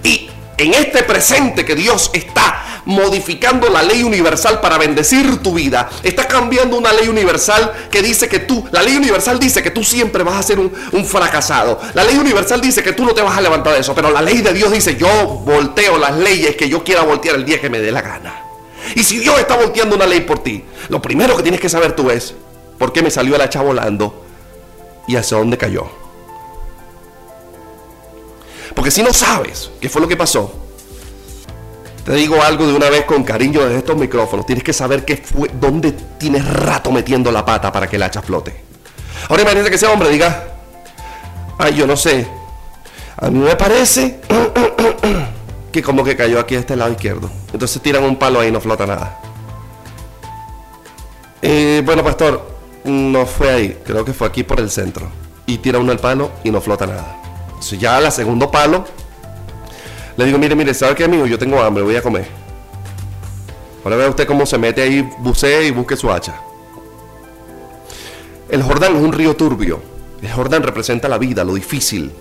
Y en este presente que Dios está modificando la ley universal para bendecir tu vida. Está cambiando una ley universal que dice que tú, la ley universal dice que tú siempre vas a ser un, fracasado. La ley universal dice que tú no te vas a levantar de eso, pero la ley de Dios dice yo volteo las leyes que yo quiera voltear el día que me dé la gana. Y si Dios está volteando una ley por ti, lo primero que tienes que saber tú es por qué me salió el hacha volando y hacia dónde cayó. Porque si no sabes qué fue lo que pasó, te digo algo de una vez con cariño desde estos micrófonos. Tienes que saber qué fue, dónde tienes rato metiendo la pata para que el hacha flote. Ahora imagínate que ese hombre diga, ay, yo no sé. A mí me parece que como que cayó aquí a este lado izquierdo. Entonces tiran un palo ahí y no flota nada. Eh, bueno, pastor, no fue ahí. Creo que fue aquí por el centro. Y tira uno el palo y no flota nada. Entonces ya la segundo palo le digo, mire, mire, ¿sabe qué, amigo? Yo tengo hambre, voy a comer. Ahora vea usted cómo se mete ahí, bucee y busque su hacha. El Jordán es un río turbio. El Jordán representa la vida, lo difícil.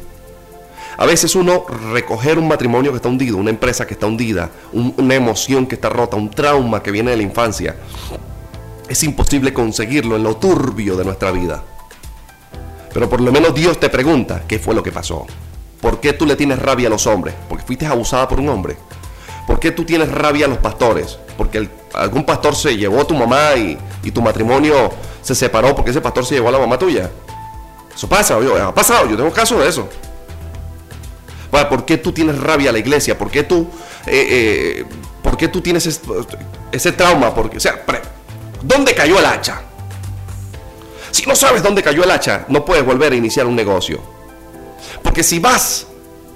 A veces uno recoger un matrimonio que está hundido, una empresa que está hundida, una emoción que está rota, un trauma que viene de la infancia, es imposible conseguirlo en lo turbio de nuestra vida. Pero por lo menos Dios te pregunta qué fue lo que pasó. ¿Por qué tú le tienes rabia a los hombres? Porque fuiste abusada por un hombre. ¿Por qué tú tienes rabia a los pastores? Porque algún pastor se llevó a tu mamá y, tu matrimonio se separó porque ese pastor se llevó a la mamá tuya. Eso pasa, ha pasado, yo tengo caso de eso. ¿Por qué tú tienes rabia a la iglesia? ¿Por qué tú, eh, eh, tú tienes ese, trauma? Porque, o sea, ¿dónde cayó el hacha? Si no sabes dónde cayó el hacha, no puedes volver a iniciar un negocio. Porque si vas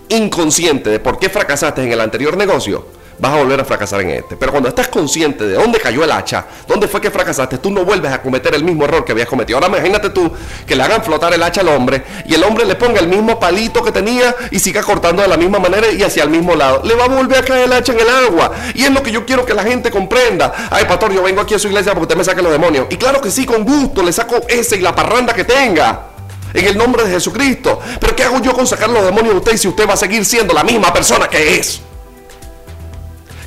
inconsciente de por qué fracasaste en el anterior negocio, vas a volver a fracasar en este. Pero cuando estás consciente de dónde cayó el hacha, dónde fue que fracasaste, tú no vuelves a cometer el mismo error que habías cometido. Ahora imagínate tú que le hagan flotar el hacha al hombre y el hombre le ponga el mismo palito que tenía y siga cortando de la misma manera y hacia el mismo lado. Le va a volver a caer el hacha en el agua. Y es lo que yo quiero que la gente comprenda. Ay, pastor, yo vengo aquí a su iglesia porque usted me saque los demonios. Y claro que sí, con gusto, le saco ese y la parranda que tenga. En el nombre de Jesucristo. Pero ¿qué hago yo con sacar los demonios de usted si usted va a seguir siendo la misma persona que es?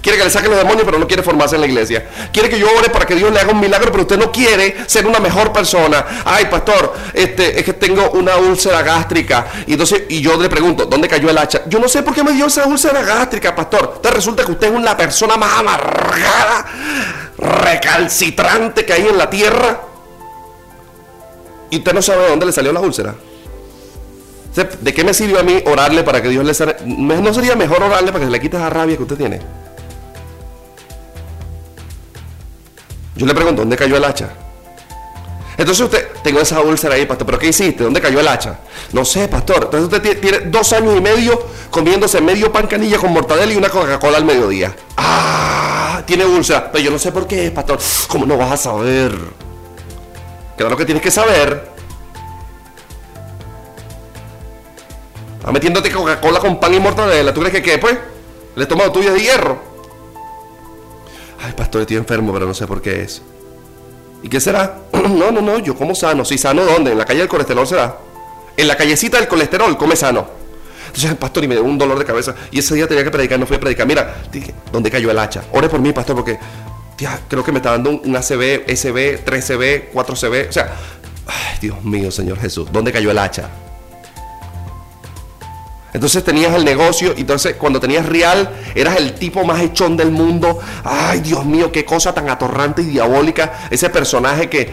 Quiere que le saquen los demonios, pero no quiere formarse en la iglesia. Quiere que yo ore para que Dios le haga un milagro, pero usted no quiere ser una mejor persona. Ay, pastor, este, es que tengo una úlcera gástrica. Y entonces, y yo le pregunto, ¿dónde cayó el hacha? Yo no sé por qué me dio esa úlcera gástrica, pastor. Entonces resulta que usted es una persona más amargada, recalcitrante que hay en la tierra. Y usted no sabe de dónde le salió la úlcera. ¿De qué me sirve a mí orarle para que Dios le sane? ¿No sería mejor orarle para que se le quite esa rabia que usted tiene? Yo le pregunto, ¿dónde cayó el hacha? Entonces usted, tengo esa úlcera ahí, pastor, pero ¿qué hiciste? ¿Dónde cayó el hacha? No sé, pastor. Entonces usted tiene dos años y medio comiéndose medio pan canilla con mortadela y una Coca-Cola al mediodía. Ah, tiene úlcera. Pero yo no sé por qué, pastor. ¿Cómo no vas a saber? Claro que tienes que saber. Está metiéndote Coca-Cola con pan y mortadela. ¿Tú crees que qué, pues? El estómago tuyo de hierro. Ay, pastor, estoy enfermo, pero no sé por qué es. ¿Y qué será? no, no, no, yo como sano. ¿Sí sano dónde? ¿En la calle del colesterol será? En la callecita del colesterol, come sano. Entonces, pastor, y me dio un dolor de cabeza. Y ese día tenía que predicar, no fui a predicar. Mira, dije, ¿dónde cayó el hacha? Ore por mí, pastor, porque tía, creo que me está dando un ACB, SB, 3CB, 4CB. O sea, ay, Dios mío, Señor Jesús, ¿dónde cayó el hacha? Entonces tenías el negocio y entonces cuando tenías real eras el tipo más hechón del mundo. Ay, Dios mío, qué cosa tan atorrante y diabólica. Ese personaje que,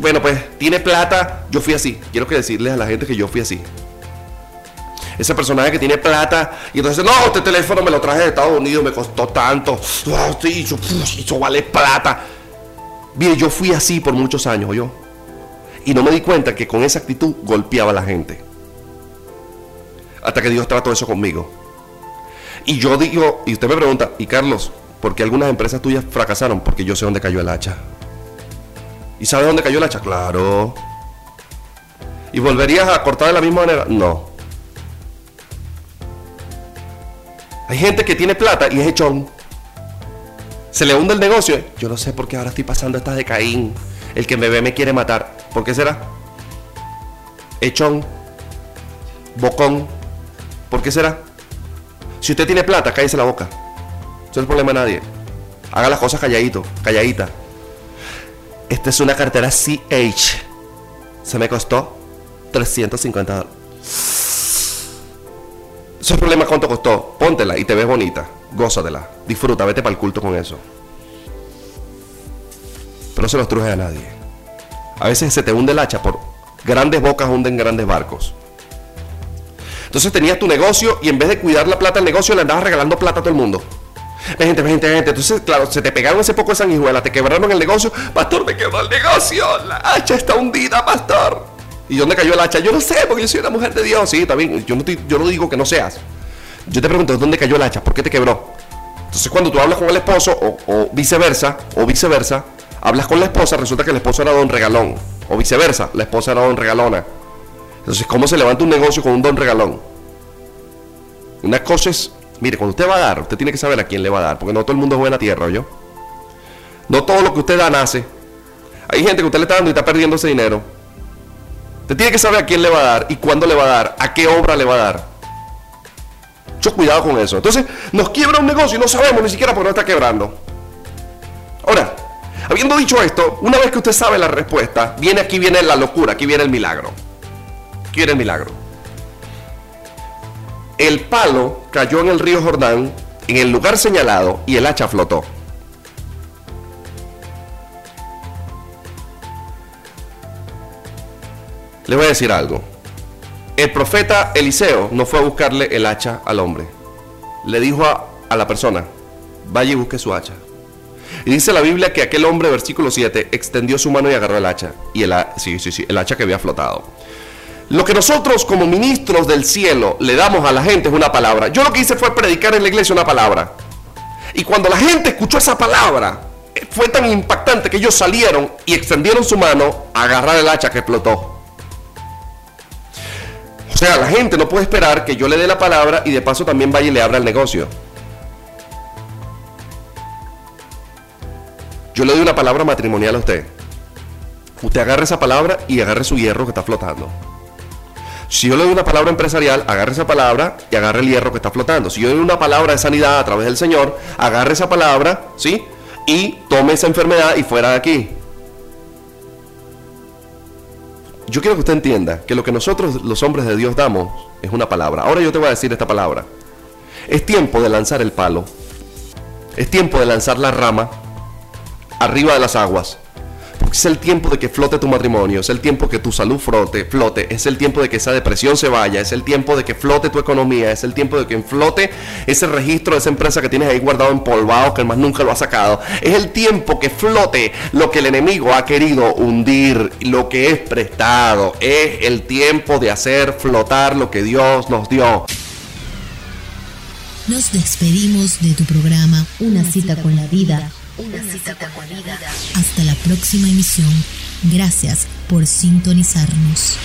bueno, pues tiene plata. Yo fui así. Quiero que decirles a la gente que yo fui así. Ese personaje que tiene plata y entonces, no, este teléfono me lo traje de Estados Unidos, me costó tanto. Sí, eso, vale plata. Bien, yo fui así por muchos años, yo. Y no me di cuenta que con esa actitud golpeaba a la gente. Hasta que Dios trató eso conmigo. Y yo digo, y usted me pregunta, y Carlos, ¿por qué algunas empresas tuyas fracasaron? Porque yo sé dónde cayó el hacha. ¿Y sabes dónde cayó el hacha? Claro. ¿Y volverías a cortar de la misma manera? No. Hay gente que tiene plata y es hechón. Se le hunde el negocio. Yo no sé por qué ahora estoy pasando estas de Caín. El que me ve me quiere matar. ¿Por qué será? Hechón. Bocón. ¿Por qué será? Si usted tiene plata, cállese la boca. Eso es el problema de nadie. Haga las cosas calladito, calladita. Esta es una cartera CH. Se me costó 350 dólares. Eso es el problema cuánto costó. Póntela y te ves bonita. Gózatela. Disfruta, vete para el culto con eso. Pero no se los truje a nadie. A veces se te hunde el hacha por grandes bocas hunden grandes barcos. Entonces tenías tu negocio y en vez de cuidar la plata del negocio le andabas regalando plata a todo el mundo. gente, gente, gente. Entonces, claro, se te pegaron ese poco de sanguijuela, te quebraron el negocio. Pastor, me quebró el negocio. La hacha está hundida, pastor. ¿Y dónde cayó el hacha? Yo no sé, porque yo soy una mujer de Dios. Sí, también. Yo no, yo no digo que no seas. Yo te pregunto, ¿dónde cayó el hacha? ¿Por qué te quebró? Entonces, cuando tú hablas con el esposo, o, o viceversa, o viceversa, hablas con la esposa, resulta que el esposo era don regalón. O viceversa, la esposa era don regalona. Entonces, ¿cómo se levanta un negocio con un don regalón? Una cosa es, mire, cuando usted va a dar, usted tiene que saber a quién le va a dar, porque no todo el mundo es buena tierra, yo. No todo lo que usted da nace. Hay gente que usted le está dando y está perdiendo ese dinero. Usted tiene que saber a quién le va a dar y cuándo le va a dar, a qué obra le va a dar. Mucho cuidado con eso. Entonces, nos quiebra un negocio y no sabemos ni siquiera por qué no está quebrando. Ahora, habiendo dicho esto, una vez que usted sabe la respuesta, viene aquí viene la locura, aquí viene el milagro quiere el milagro. El palo cayó en el río Jordán, en el lugar señalado, y el hacha flotó. Le voy a decir algo. El profeta Eliseo no fue a buscarle el hacha al hombre. Le dijo a, la persona, vaya y busque su hacha. Y dice la Biblia que aquel hombre, versículo 7, extendió su mano y agarró el hacha. Y el, sí, sí, sí, el hacha que había flotado. Lo que nosotros como ministros del cielo le damos a la gente es una palabra. Yo lo que hice fue predicar en la iglesia una palabra. Y cuando la gente escuchó esa palabra, eh, fue tan impactante que ellos salieron y extendieron su mano a agarrar el hacha que explotó. Sea, la gente no puede esperar que yo le dé la palabra y de paso también vaya y le abra el negocio. Yo le doy una palabra matrimonial a usted. Usted agarre esa palabra y agarre su hierro que está flotando. Si yo le doy una palabra empresarial, agarre esa palabra y agarre el hierro que está flotando. Si yo le doy una palabra de sanidad a través del Señor, agarre esa palabra, ¿sí? Y tome esa enfermedad y fuera de aquí. Yo quiero que usted entienda que lo que nosotros los hombres de Dios damos es una palabra. Ahora yo te voy a decir esta palabra. Es tiempo de lanzar el palo. Es tiempo de lanzar la rama arriba de las aguas. Es el tiempo de que flote tu matrimonio, es el tiempo que tu salud flote, flote, es el tiempo de que esa depresión se vaya, es el tiempo de que flote tu economía, es el tiempo de que flote ese registro de esa empresa que tienes ahí guardado empolvado, que más nunca lo ha sacado. Es el tiempo que flote lo que el enemigo ha querido hundir, lo que es prestado. Es el tiempo de hacer flotar lo que Dios nos dio.
Nos despedimos de tu programa Una cita con la vida. Una cita. Hasta la próxima emisión. Gracias por sintonizarnos.